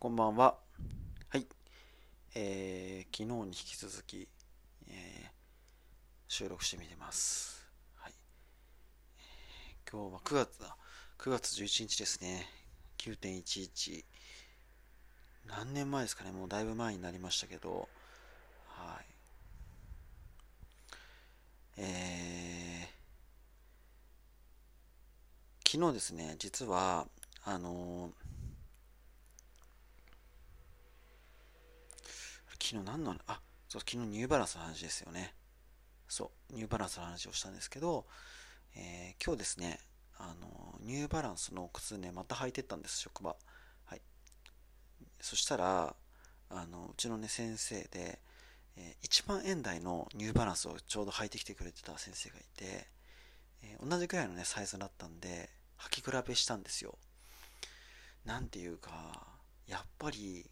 こんばんは。はい。えー、昨日に引き続き、えー、収録してみてます。はい。今日は9月だ。9月11日ですね。9.11。何年前ですかね。もうだいぶ前になりましたけど、はい。えー、昨日ですね、実は、あのー昨日何の、あ、そう、昨日ニューバランスの話ですよね。そう、ニューバランスの話をしたんですけど、えー、今日ですね、あの、ニューバランスの靴ね、また履いてったんです、職場。はい。そしたら、あの、うちのね、先生で、えー、1万円台のニューバランスをちょうど履いてきてくれてた先生がいて、えー、同じくらいのね、サイズだったんで、履き比べしたんですよ。なんていうか、やっぱり、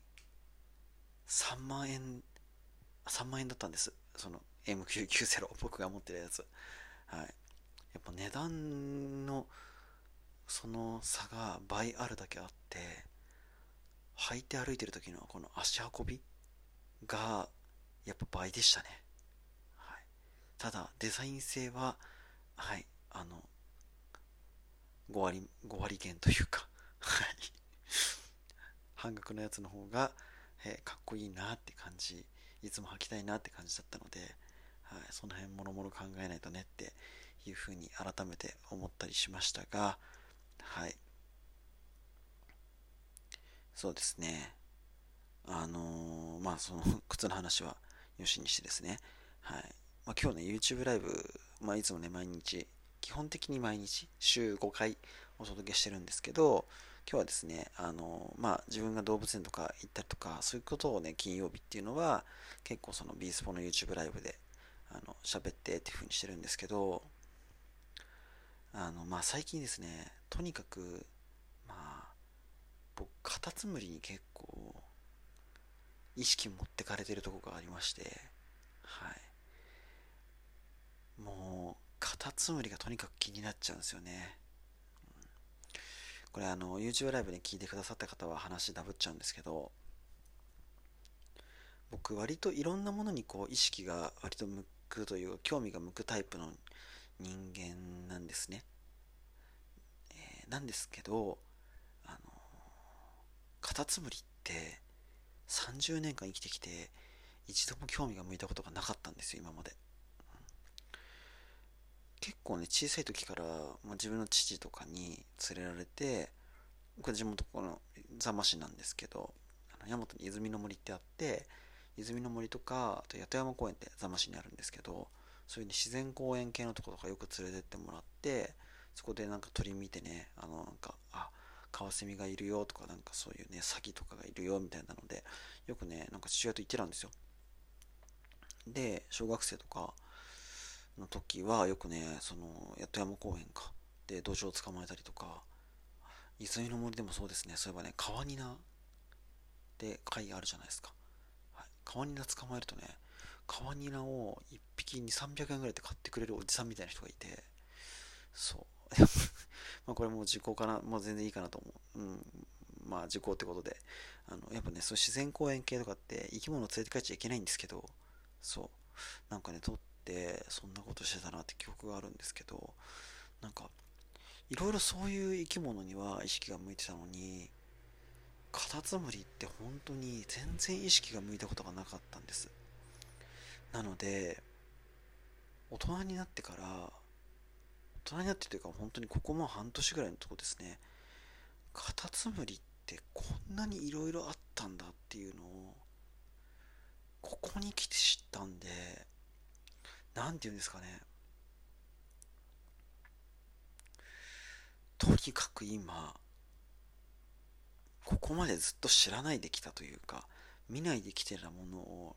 3万円、3万円だったんです。その M990、僕が持ってるやつ。はい。やっぱ値段の、その差が倍あるだけあって、履いて歩いてる時のこの足運びが、やっぱ倍でしたね。はい。ただ、デザイン性は、はい、あの、5割、5割減というか、はい。半額のやつの方が、えー、かっこいいなって感じいつも履きたいなって感じだったので、はい、その辺もろもろ考えないとねっていうふうに改めて思ったりしましたがはい。そうですね。あのー、まあその 靴の話はよしにしてですね。はい、まあ、今日ね YouTube ライブ、まあ、いつもね毎日基本的に毎日週5回お届けしてるんですけど今日はですね、あの、まあ、自分が動物園とか行ったりとか、そういうことをね、金曜日っていうのは、結構そのビースポの YouTube ライブで、あの、喋ってっていう風にしてるんですけど、あの、まあ、最近ですね、とにかく、まあ、僕、カタツムリに結構、意識持ってかれてるとこがありまして、はい。もう、カタツムリがとにかく気になっちゃうんですよね。これあの YouTube ライブで聞いてくださった方は話ダブっちゃうんですけど僕割といろんなものにこう意識が割と向くという興味が向くタイプの人間なんですね、えー、なんですけどあのカタツムリって30年間生きてきて一度も興味が向いたことがなかったんですよ今まで。結構ね小さい時から、まあ、自分の父とかに連れられてこれ地元この座間市なんですけどあの大和に泉の森ってあって泉の森とかあと八戸山公園って座間市にあるんですけどそういう、ね、自然公園系のとことかよく連れてってもらってそこでなんか鳥見てねあのなんかあカワセミがいるよとかなんかそういうねサギとかがいるよみたいなのでよくねなんか父親と言ってたんですよ。で小学生とかの時はよくね、その、八戸山公園か、で、土壌を捕まえたりとか、泉の森でもそうですね、そういえばね、川ニナって貝あるじゃないですか。はい、川ニナ捕まえるとね、川ニナを1匹に300円ぐらいで買ってくれるおじさんみたいな人がいて、そう。まあこれもう時効かな、もう全然いいかなと思う。うん。まあ時効ってことで。あの、やっぱね、そう自然公園系とかって生き物を連れて帰っちゃいけないんですけど、そう。なんかね、とってそんなことしてたなって記憶があるんですけどなんかいろいろそういう生き物には意識が向いてたのにカタツムリって本当に全然意識が向いたことがなかったんです。なので大人になってから大人になってというか本当にここも半年ぐらいのとこですね。カタツムリってこんなにいろいろあったんだっていうのをここに来て知ったんで何て言うんですかね。とにかく今ここまでずっと知らないできたというか見ないできてたものを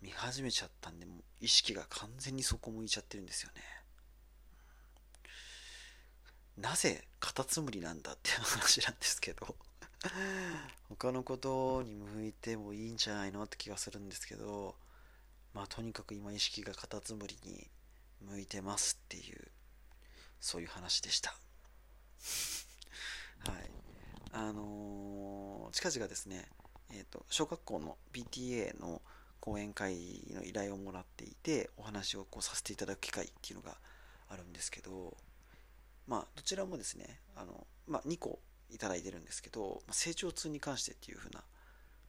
見始めちゃったんでもう意識が完全にそこ向いちゃってるんですよね。なぜカタツムリなんだっていう話なんですけど他のことに向いてもいいんじゃないのって気がするんですけどあとにかく今意識がカタツムリに向いてますっていうそういう話でした。はい。あのー、近近々ですね、えーと、小学校の PTA の講演会の依頼をもらっていてお話をこうさせていただく機会っていうのがあるんですけどまあどちらもですねあの、まあ、2個いただいてるんですけど成長痛に関してっていう風な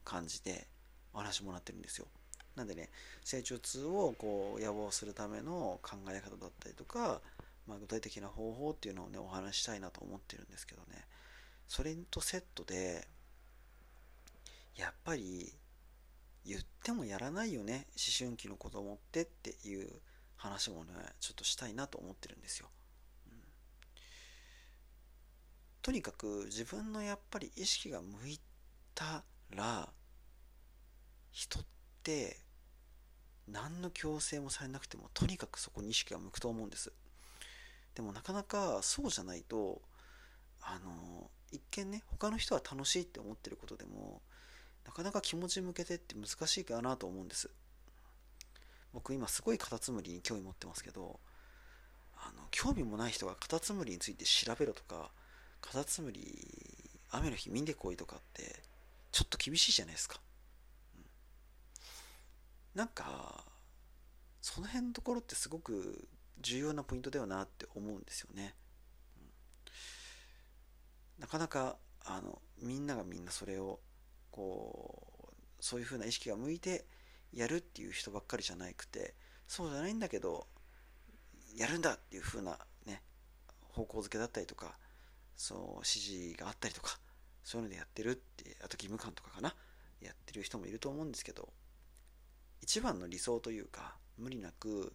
感じでお話もらってるんですよなんでね成長痛をこう予防するための考え方だったりとか、まあ、具体的な方法っていうのをねお話したいなと思ってるんですけどね。それとセットでやっぱり言ってもやらないよね思春期の子供ってっていう話もねちょっとしたいなと思ってるんですよ、うん、とにかく自分のやっぱり意識が向いたら人って何の強制もされなくてもとにかくそこに意識が向くと思うんです。でもなかなかそうじゃないとあの一見ね他の人は楽しいって思ってることでもなかなか気持ち向けてって難しいかなと思うんです。僕今すごいカタツムリに興味持ってますけどあの興味もない人がカタツムリについて調べろとかカタツムリ雨の日見んでこいとかってちょっと厳しいじゃないですか、なんかその辺のところってすごく重要なポイントだよなって思うんですよね、なかなかあのみんながみんなそれをこうそういう風な意識が向いてやるっていう人ばっかりじゃなくてそうじゃないんだけどやるんだっていう風なね方向づけだったりとかそう指示があったりとかそういうのでやってるってあと義務感とかかな。やってる人もいると思うんですけど。一番の理想というか無理なく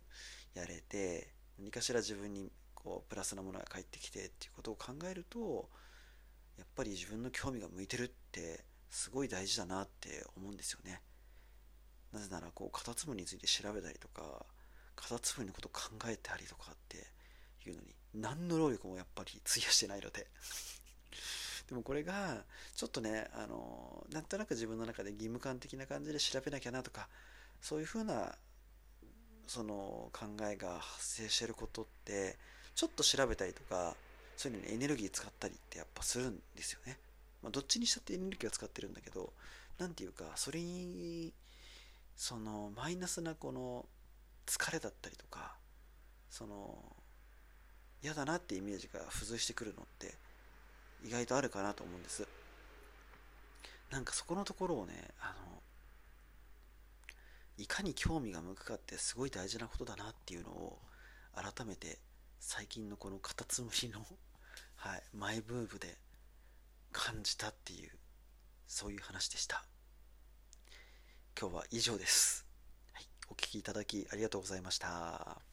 やれて何かしら自分にこうプラスなものが返ってきてっていうことを考えるとやっぱり自分の興味が向いてるってすごい大事だなって思うんですよね。なぜならこうカタツムリについて調べたりとかカタツムリのことを考えたりとかっていうのに何の労力もやっぱり費やしてないので。でもこれがちょっとねあのなんとなく自分の中で義務感的な感じで調べなきゃなとかそういうふうなその考えが発生してることってちょっと調べたりとかそういうのにエネルギー使ったりってやっぱするんですよね。まあ、どっちにしたってエネルギーは使ってるんだけど何ていうかそれにそのマイナスなこの疲れだったりとかその嫌だなってイメージが付随してくるのって意外とあるかなと思うんです。なんかそこのところをねあのいかに興味が向くかってすごい大事なことだなっていうのを改めて最近のこのカタツムリの、はい、マイブームで感じたっていうそういう話でした。今日は以上です、はい、お聴きいただきありがとうございました。